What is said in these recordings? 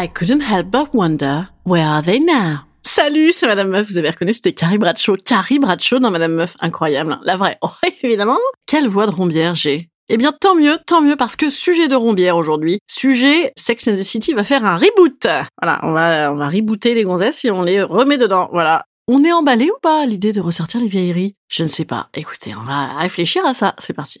I couldn't help but wonder, where are they now? Salut, c'est Madame Meuf. Vous avez reconnu, c'était Carrie Bradshaw. Carrie Bradshaw dans Madame Meuf. Incroyable. hein. La vraie. Oh, évidemment. Quelle voix de rombière j'ai. Eh bien, tant mieux, tant mieux, parce que sujet de rombière aujourd'hui. Sujet, Sex and the City va faire un reboot. Voilà, on va, on va rebooter les gonzesses et on les remet dedans. Voilà. On est emballé ou pas à l'idée de ressortir les vieilleries? Je ne sais pas. Écoutez, on va réfléchir à ça. C'est parti.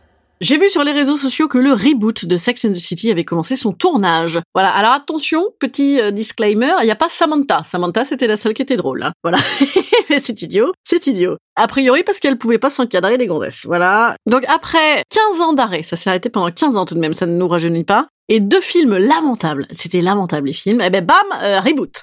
J'ai vu sur les réseaux sociaux que le reboot de Sex and the City avait commencé son tournage. Voilà, alors attention, petit euh, disclaimer, il n'y a pas Samantha. Samantha, c'était la seule qui était drôle. hein. Voilà, c'est idiot, c'est idiot. A priori parce qu'elle pouvait pas s'encadrer les gonzesses. Voilà. Donc après 15 ans d'arrêt, ça s'est arrêté pendant 15 ans tout de même, ça ne nous rajeunit pas. Et deux films lamentables. C'était lamentable les films. Et ben bam, euh, reboot.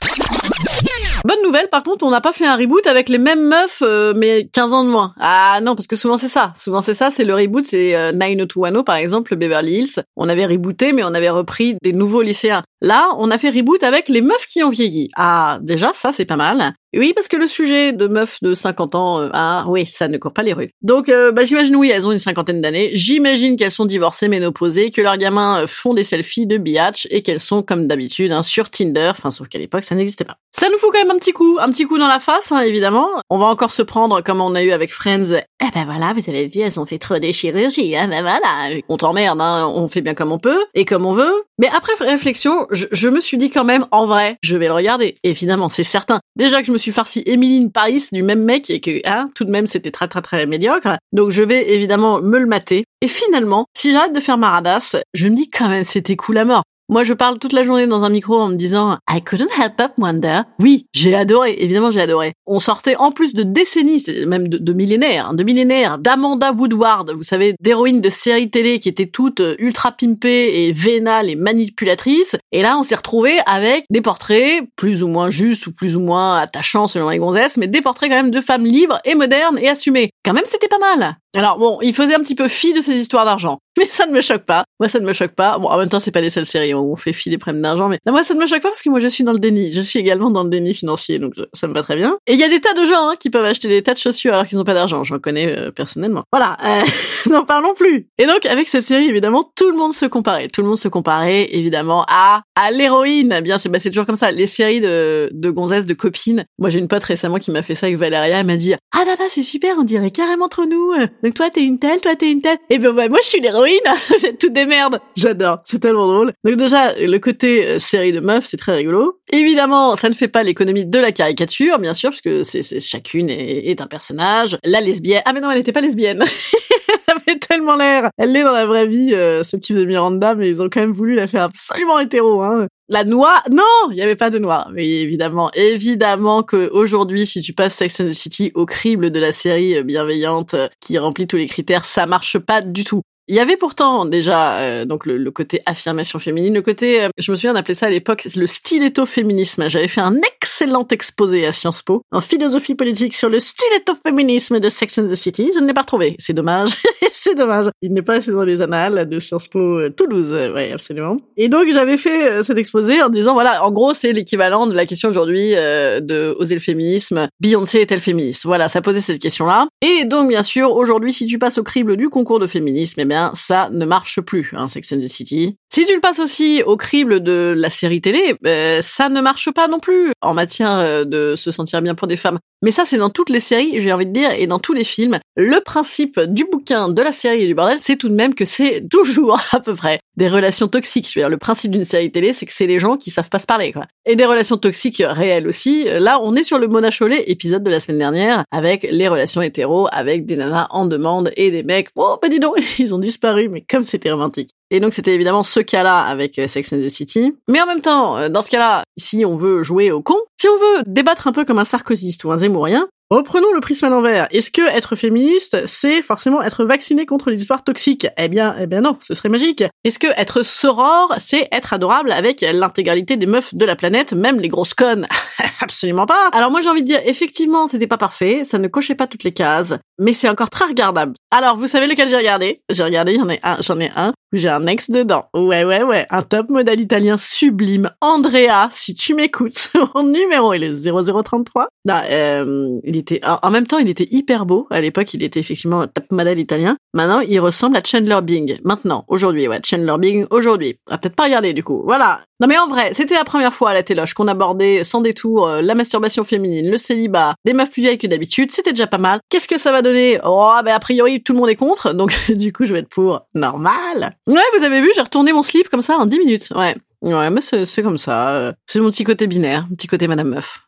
Bonne nouvelle, par contre, on n'a pas fait un reboot avec les mêmes meufs, euh, mais 15 ans de moins. Ah non, parce que souvent c'est ça. Souvent c'est ça, c'est le reboot, c'est euh, 90210 par exemple, Beverly Hills. On avait rebooté, mais on avait repris des nouveaux lycéens. Là, on a fait reboot avec les meufs qui ont vieilli. Ah, déjà, ça c'est pas mal. Oui, parce que le sujet de meufs de 50 ans, euh, ah oui, ça ne court pas les rues. Donc, euh, bah, j'imagine, oui, elles ont une cinquantaine d'années. J'imagine qu'elles sont divorcées, ménopausées, que leurs gamins euh, font des selfies de biatch et qu'elles sont, comme d'habitude, hein, sur Tinder. Enfin, sauf qu'à l'époque, ça n'existait pas. Ça nous fout quand même un petit coup, un petit coup dans la face, hein, évidemment. On va encore se prendre, comme on a eu avec Friends. Eh ben voilà, vous avez vu, elles ont fait trop des chirurgies, hein, ben voilà. On t'emmerde, hein, on fait bien comme on peut et comme on veut. Mais après réflexion, je, je me suis dit quand même, en vrai, je vais le regarder. Évidemment, c'est certain. Déjà que je me suis farci Emeline Paris du même mec et que, hein, tout de même, c'était très très très médiocre. Donc je vais évidemment me le mater. Et finalement, si j'arrête de faire ma radasse, je me dis quand même, c'était cool à mort. Moi, je parle toute la journée dans un micro en me disant I couldn't help but wonder. Oui, j'ai adoré. Évidemment, j'ai adoré. On sortait en plus de décennies, même de, de millénaires, hein, de millénaires, d'Amanda Woodward, vous savez, d'héroïnes de séries télé qui étaient toutes euh, ultra pimpées et vénales et manipulatrices. Et là, on s'est retrouvé avec des portraits plus ou moins justes ou plus ou moins attachants selon les gonzesses, mais des portraits quand même de femmes libres et modernes et assumées. Quand même, c'était pas mal. Alors bon, il faisait un petit peu fi de ces histoires d'argent, mais ça ne me choque pas. Moi, ça ne me choque pas. Bon, en même temps, c'est pas les seules séries où on fait fi des problèmes d'argent, mais non, moi, ça ne me choque pas parce que moi, je suis dans le déni. Je suis également dans le déni financier, donc ça me va très bien. Et il y a des tas de gens hein, qui peuvent acheter des tas de chaussures alors qu'ils n'ont pas d'argent. J'en connais euh, personnellement. Voilà, euh, n'en parlons plus. Et donc, avec cette série, évidemment, tout le monde se comparait. Tout le monde se comparait, évidemment, à à l'héroïne. Bien, c'est bah, c'est toujours comme ça. Les séries de de gonzesses, de copines. Moi, j'ai une pote récemment qui m'a fait ça avec Valéria. Elle m'a dit ah là là, c'est super, on dirait carrément entre nous. Donc toi, t'es une telle, toi, t'es une telle. Et ben bah, moi, je suis l'héroïne. Vous êtes toutes des merdes. J'adore. C'est tellement drôle. Donc déjà, le côté euh, série de meufs, c'est très rigolo. Évidemment, ça ne fait pas l'économie de la caricature, bien sûr, parce que c'est c'est- chacune est, est un personnage. La lesbienne. Ah mais non, elle n'était pas lesbienne. elle avait tellement l'air. Elle l'est dans la vraie vie, euh, celle qui faisait Miranda, mais ils ont quand même voulu la faire absolument hétéro. Hein. La noix, non, il n'y avait pas de noix. Mais évidemment, évidemment que aujourd'hui, si tu passes Sex and the City au crible de la série euh, bienveillante euh, qui remplit tous les critères, ça marche pas du tout. Il y avait pourtant déjà euh, donc le, le côté affirmation féminine, le côté, euh, je me souviens d'appeler ça à l'époque le stiletto féminisme. J'avais fait un excellent exposé à Sciences Po en philosophie politique sur le stiletto féminisme de Sex and the City. Je ne l'ai pas retrouvé, c'est dommage, c'est dommage. Il n'est pas resté dans les annales de Sciences Po euh, Toulouse, Euh, ouais absolument. Et donc j'avais fait euh, cet exposé en disant voilà, en gros c'est l'équivalent de la question aujourd'hui de oser le féminisme. Beyoncé est-elle féministe? Voilà, ça posait cette question-là. Et donc bien sûr aujourd'hui, si tu passes au crible du concours de féminisme, eh bien ça ne marche plus, hein, Sex and the City. Si tu le passes aussi au crible de la série télé, ben, ça ne marche pas non plus en matière euh, de se sentir bien pour des femmes. Mais ça, c'est dans toutes les séries, j'ai envie de dire, et dans tous les films. Le principe du bouquin, de la série et du bordel, c'est tout de même que c'est toujours, à peu près, des relations toxiques. Je veux dire, le principe d'une série télé, c'est que c'est des gens qui savent pas se parler, quoi. Et des relations toxiques réelles aussi. Là, on est sur le Mona Chollet, épisode de la semaine dernière, avec les relations hétéros, avec des nanas en demande et des mecs, oh, pas dis donc, ils ont disparu, mais comme c'était romantique. Et donc c'était évidemment ce cas-là avec euh, Sex and the City. Mais en même temps, euh, dans ce cas-là, si on veut jouer au con, si on veut débattre un peu comme un sarkozyste ou un zémourien, Reprenons le prisme à l'envers. Est-ce que être féministe, c'est forcément être vacciné contre les histoires toxiques? Eh bien, eh bien non, ce serait magique. Est-ce que être soror, c'est être adorable avec l'intégralité des meufs de la planète, même les grosses connes? Absolument pas. Alors moi j'ai envie de dire, effectivement, c'était pas parfait, ça ne cochait pas toutes les cases, mais c'est encore très regardable. Alors vous savez lequel j'ai regardé? J'ai regardé, j'en ai un, j'en ai un. J'ai un ex dedans. Ouais, ouais, ouais. Un top modèle italien sublime. Andrea, si tu m'écoutes, mon numéro, il est 0033. Non, euh, il était, en même temps, il était hyper beau. À l'époque, il était effectivement un top modèle italien. Maintenant, il ressemble à Chandler Bing. Maintenant, aujourd'hui, ouais, Chandler Bing, aujourd'hui. On va peut-être pas regarder, du coup. Voilà. Non, mais en vrai, c'était la première fois à la téloche qu'on abordait sans détour euh, la masturbation féminine, le célibat, des meufs plus vieilles que d'habitude. C'était déjà pas mal. Qu'est-ce que ça va donner? Oh, ben, a priori, tout le monde est contre. Donc, du coup, je vais être pour normal. Ouais, vous avez vu, j'ai retourné mon slip comme ça en 10 minutes. Ouais. Ouais, mais c'est comme ça. C'est mon petit côté binaire, mon petit côté Madame Meuf.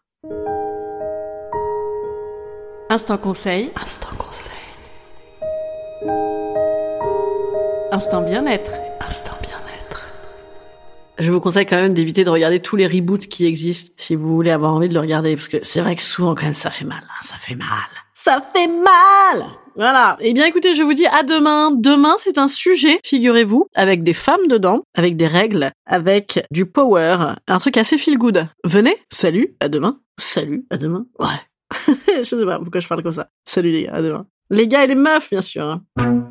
Instant conseil. Instant conseil. Instant bien-être. Instant bien-être. Je vous conseille quand même d'éviter de regarder tous les reboots qui existent si vous voulez avoir envie de le regarder parce que c'est vrai que souvent quand même ça fait mal, hein, ça fait mal. Ça fait mal voilà. Eh bien, écoutez, je vous dis à demain. Demain, c'est un sujet, figurez-vous, avec des femmes dedans, avec des règles, avec du power, un truc assez feel good. Venez. Salut. À demain. Salut. À demain. Ouais. je sais pas pourquoi je parle comme ça. Salut les gars. À demain. Les gars et les meufs, bien sûr. Hein.